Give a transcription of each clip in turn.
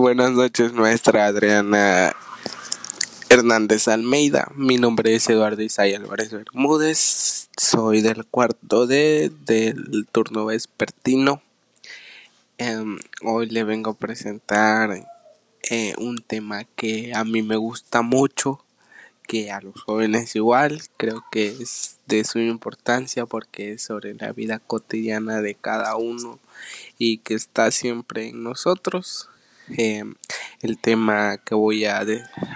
Buenas noches, maestra Adriana Hernández Almeida. Mi nombre es Eduardo Isai Álvarez Bermúdez. Soy del cuarto D del turno vespertino. Em, hoy le vengo a presentar eh, un tema que a mí me gusta mucho, que a los jóvenes igual. Creo que es de su importancia porque es sobre la vida cotidiana de cada uno y que está siempre en nosotros. Em, el tema que voy a,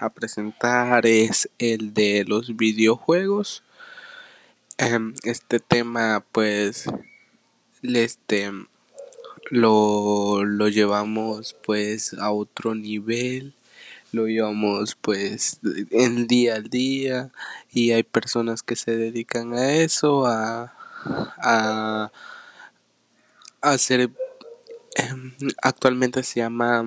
a, presentar es el de los videojuegos. Em, este tema pues este lo, lo llevamos pues a otro nivel lo llevamos pues en día al día y hay personas que se dedican a eso a, a, a hacer actualmente se llama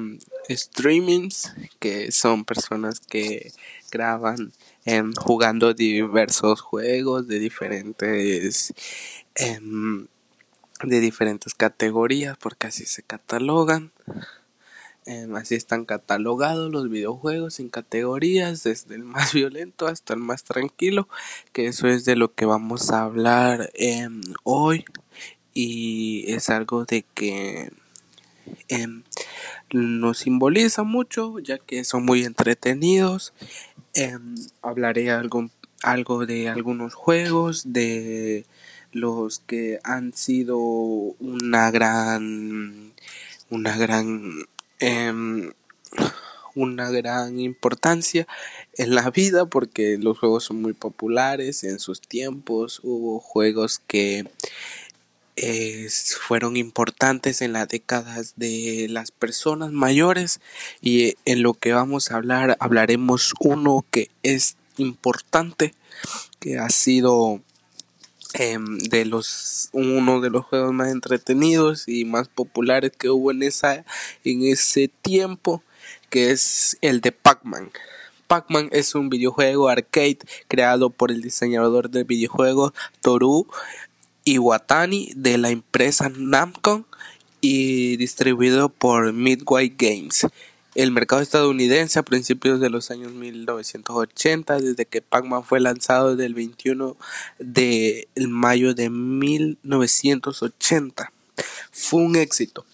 streamings, que son personas que graban em, jugando diversos juegos de diferentes em, de diferentes categorías, porque así se catalogan. así están catalogados los videojuegos en categorías, desde el más violento hasta el más tranquilo, que eso es de lo que vamos a hablar hoy. Y es algo de que eh, nos simboliza mucho ya que son muy entretenidos. Eh, hablaré algo, algo de algunos juegos, de los que han sido una gran, una gran, eh, una gran importancia en la vida porque los juegos son muy populares en sus tiempos. Hubo juegos que fueron importantes en las décadas de las personas mayores y en lo que vamos a hablar hablaremos uno que es importante que ha sido em, de los uno de los juegos más entretenidos y más populares que hubo en esa en ese tiempo que es el de Pac-Man. Pac-Man es un videojuego arcade creado por el diseñador del videojuego Toru Iwatani de la empresa Namco y distribuido por Midway Games. El mercado estadounidense a principios de los años 1980, desde que Pac-Man fue lanzado desde el 21 de mayo de 1980. Fue un éxito.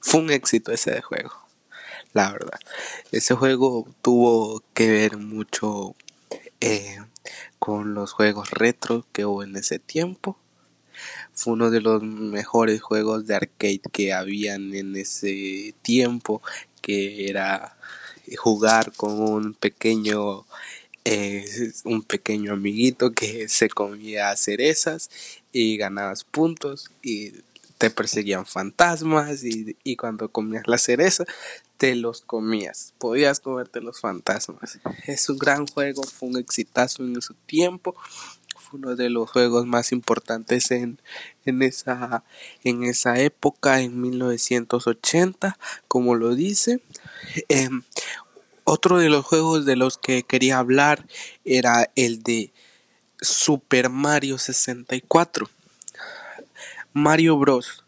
Fue un éxito ese juego. La verdad. Ese juego tuvo que ver mucho eh, con los juegos retro que hubo en ese tiempo. Fue uno de los mejores juegos de arcade que habían en ese tiempo, que era jugar con un pequeño eh, un pequeño amiguito que se comía cerezas y ganabas puntos y te perseguían fantasmas y, y, cuando comías la cereza te los comías, podías comerte los fantasmas. Es un gran juego, fue un exitazo en su tiempo, fue uno de los juegos más importantes en, en, esa, en esa época, en 1980, como lo dice. Em, otro de los juegos de los que quería hablar era el de Super Mario 64. Mario Bros.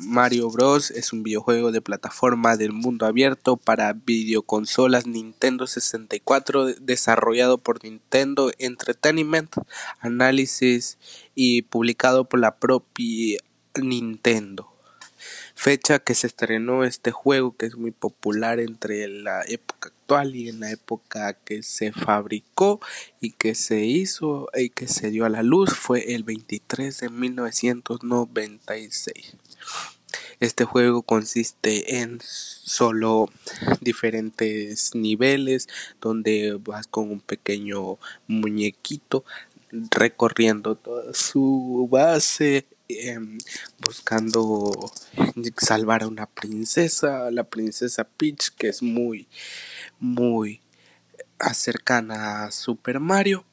Mario Bros. es un videojuego de plataforma del mundo abierto para videoconsolas Nintendo 64 desarrollado por Nintendo Entertainment Analysis y publicado por la propia Nintendo fecha que se estrenó este juego que es muy popular entre la época actual y en la época que se fabricó y que se hizo y que se dio a la luz fue el 23 de 1996. Este juego consiste en solo diferentes niveles donde vas con un pequeño muñequito recorriendo toda su base Em, buscando salvar a una princesa, la princesa Peach, que es muy, muy cercana a Super Mario.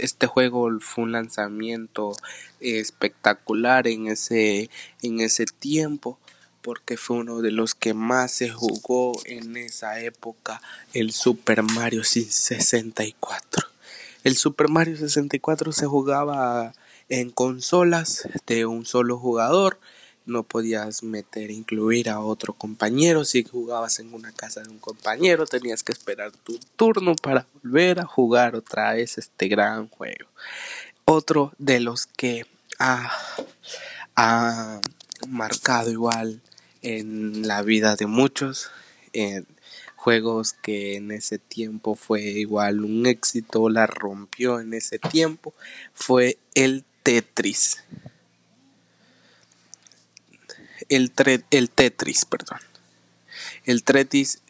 Este juego fue un lanzamiento espectacular en ese, en ese tiempo porque fue uno de los que más se jugó en esa época el Super Mario 64. El Super Mario 64 se jugaba en consolas de un solo jugador no podías meter, incluir a otro compañero. Si jugabas en una casa de un compañero, tenías que esperar tu turno para volver a jugar otra vez este gran juego. Otro de los que ha, ha marcado igual en la vida de muchos, en juegos que en ese tiempo fue igual un éxito, la rompió en ese tiempo, fue el Tetris el, el Tetris, perdón. El Tetris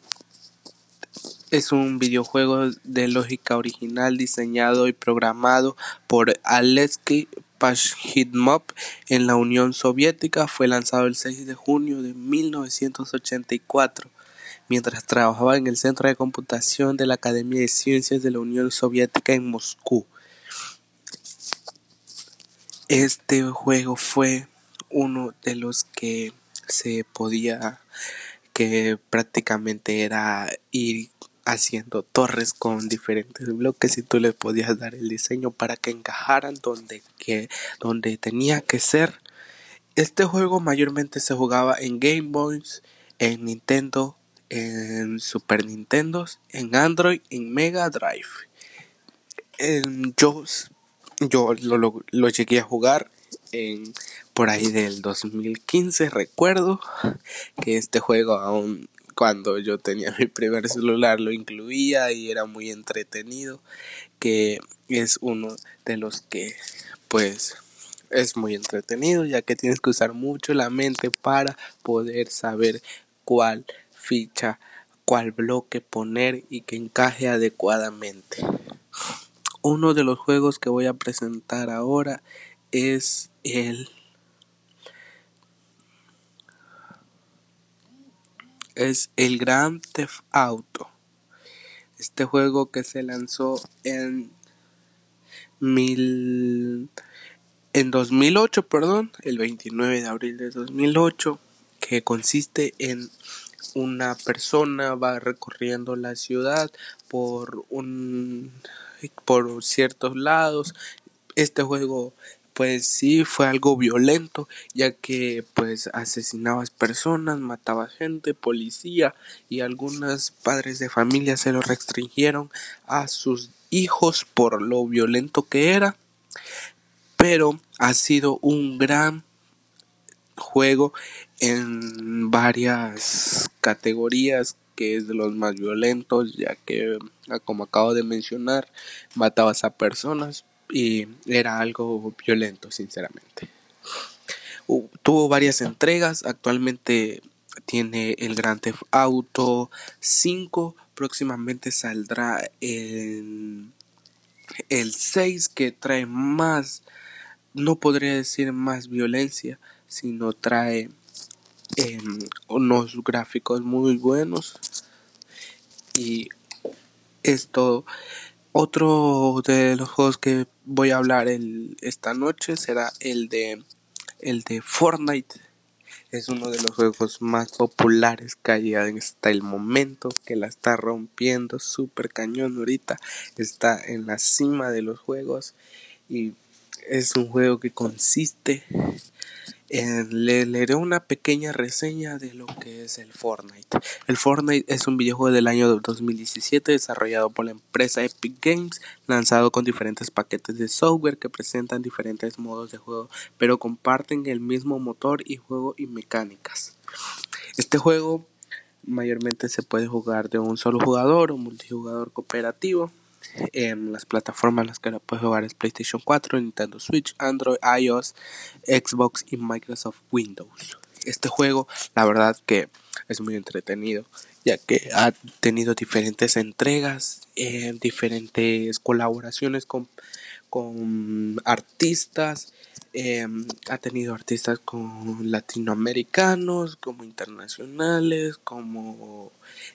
es un videojuego de lógica original diseñado y programado por Alexei Pashidmov en la Unión Soviética. Fue lanzado el 6 de junio de 1984 mientras trabajaba en el Centro de Computación de la Academia de Ciencias de la Unión Soviética en Moscú. Este juego fue uno de los que se podía que prácticamente era ir haciendo torres con diferentes bloques y tú le podías dar el diseño para que encajaran donde que donde tenía que ser. Este juego mayormente se jugaba en Game Boys en Nintendo en Super Nintendo en Android en Mega Drive. En, yo yo lo, lo llegué a jugar en por ahí del 2015 recuerdo que este juego aún cuando yo tenía mi primer celular lo incluía y era muy entretenido que es uno de los que pues es muy entretenido ya que tienes que usar mucho la mente para poder saber cuál ficha cuál bloque poner y que encaje adecuadamente. Uno de los juegos que voy a presentar ahora es el es el Grand Theft Auto. Este juego que se lanzó en mil en 2008, perdón, el 29 de abril de 2008, que consiste en una persona va recorriendo la ciudad por un por ciertos lados. Este juego pues sí fue algo violento ya que pues asesinabas personas, mataba gente, policía y algunos padres de familia se lo restringieron a sus hijos por lo violento que era. Pero ha sido un gran juego en varias categorías que es de los más violentos ya que como acabo de mencionar matabas a personas y era algo violento, sinceramente. tuvo varias entregas, actualmente tiene el Grand Theft Auto 5, próximamente saldrá el, el 6 que trae más, no podría decir más violencia, sino trae em, unos gráficos muy buenos y esto otro de los juegos que voy a hablar esta noche será el de el de Fortnite. Es uno de los juegos más populares que hay hasta el momento, que la está rompiendo súper cañón ahorita. Está en la cima de los juegos y es un juego que consiste le leeré una pequeña reseña de lo que es el Fortnite. El Fortnite es un videojuego del año 2017 desarrollado por la empresa Epic Games, lanzado con diferentes paquetes de software que presentan diferentes modos de juego, pero comparten el mismo motor y juego y mecánicas. Este juego mayormente se puede jugar de un solo jugador o multijugador cooperativo las plataformas en las que lo puedes jugar es PlayStation 4, Nintendo Switch, Android, iOS, Xbox y Microsoft Windows. Este juego, la verdad que es muy entretenido, ya que ha tenido diferentes entregas, eh, diferentes colaboraciones con, con artistas Em, ha tenido artistas con latinoamericanos, como internacionales, como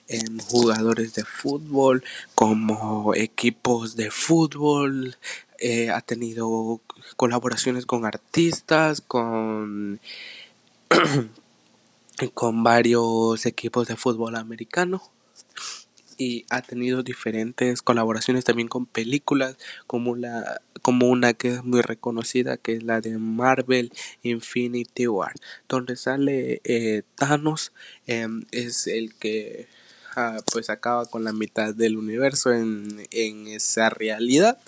em, jugadores de fútbol, como equipos de fútbol. Eh, ha tenido colaboraciones con artistas, con, con varios equipos de fútbol americano. Y ha tenido diferentes colaboraciones también con películas como la como una que es muy reconocida que es la de Marvel Infinity War donde sale eh, Thanos em, es el que ah, pues acaba con la mitad del universo en, en esa realidad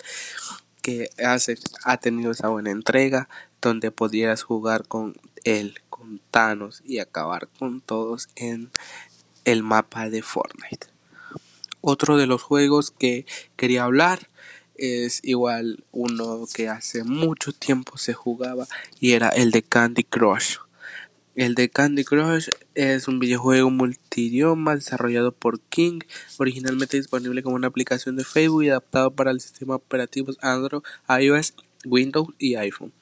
que hace, ha tenido esa buena entrega donde podías jugar con él, con Thanos y acabar con todos en el mapa de Fortnite. Otro de los juegos que quería hablar es igual uno que hace mucho tiempo se jugaba y era el de Candy Crush. El de Candy Crush es un videojuego multidioma desarrollado por King, originalmente disponible como una aplicación de Facebook y adaptado para el sistema operativo Android, iOS, Windows y iPhone.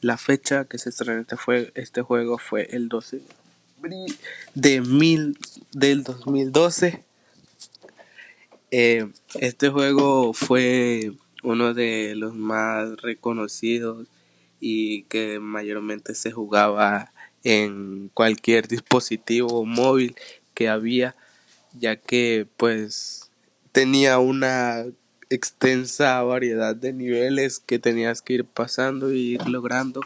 La fecha que se estrenó este, este juego fue el 12 de mil, del 2012 eh, este juego fue uno de los más reconocidos y que mayormente se jugaba en cualquier dispositivo móvil que había ya que pues tenía una extensa variedad de niveles que tenías que ir pasando y ir logrando.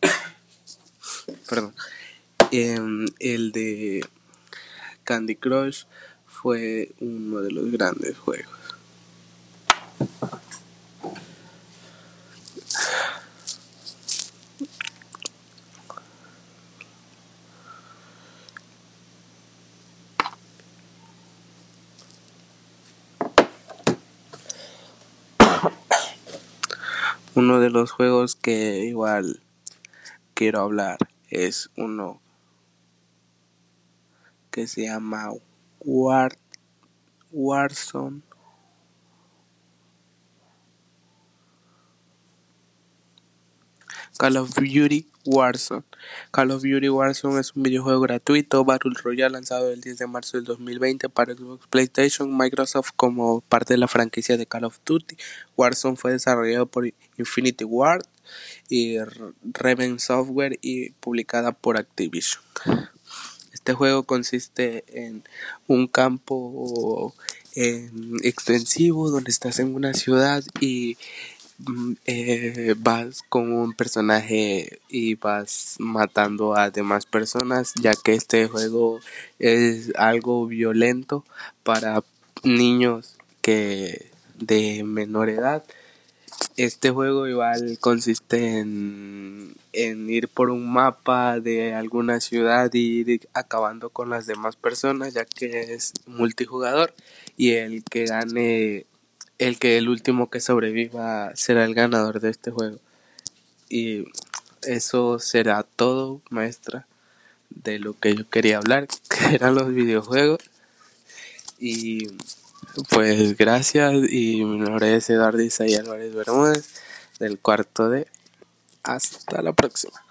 Perdón Em, el de Candy Crush fue uno de los grandes juegos. Uno de los juegos que igual quiero hablar es uno que se llama War, Warzone. Call of Duty Warzone. Call of Duty Warzone es un videojuego gratuito Battle Royale lanzado el 10 de marzo del 2020 para Xbox PlayStation Microsoft como parte de la franquicia de Call of Duty. Warzone fue desarrollado por Infinity Ward y Raven Software y publicada por Activision. Este juego consiste en un campo extensivo donde estás en una ciudad y mm, eh, vas con un personaje y vas matando a demás personas ya que este juego es algo violento para niños que de menor edad este juego igual consiste en, ir por un mapa de alguna ciudad y ir acabando con las demás personas ya que es multijugador y el que gane, el que el último que sobreviva será el ganador de este juego. Y eso será todo, maestra, de lo que yo quería hablar, que eran los videojuegos. Y pues gracias y mi nombre es Eduardo Isaí Álvarez Bermúdez del cuarto de hasta la próxima.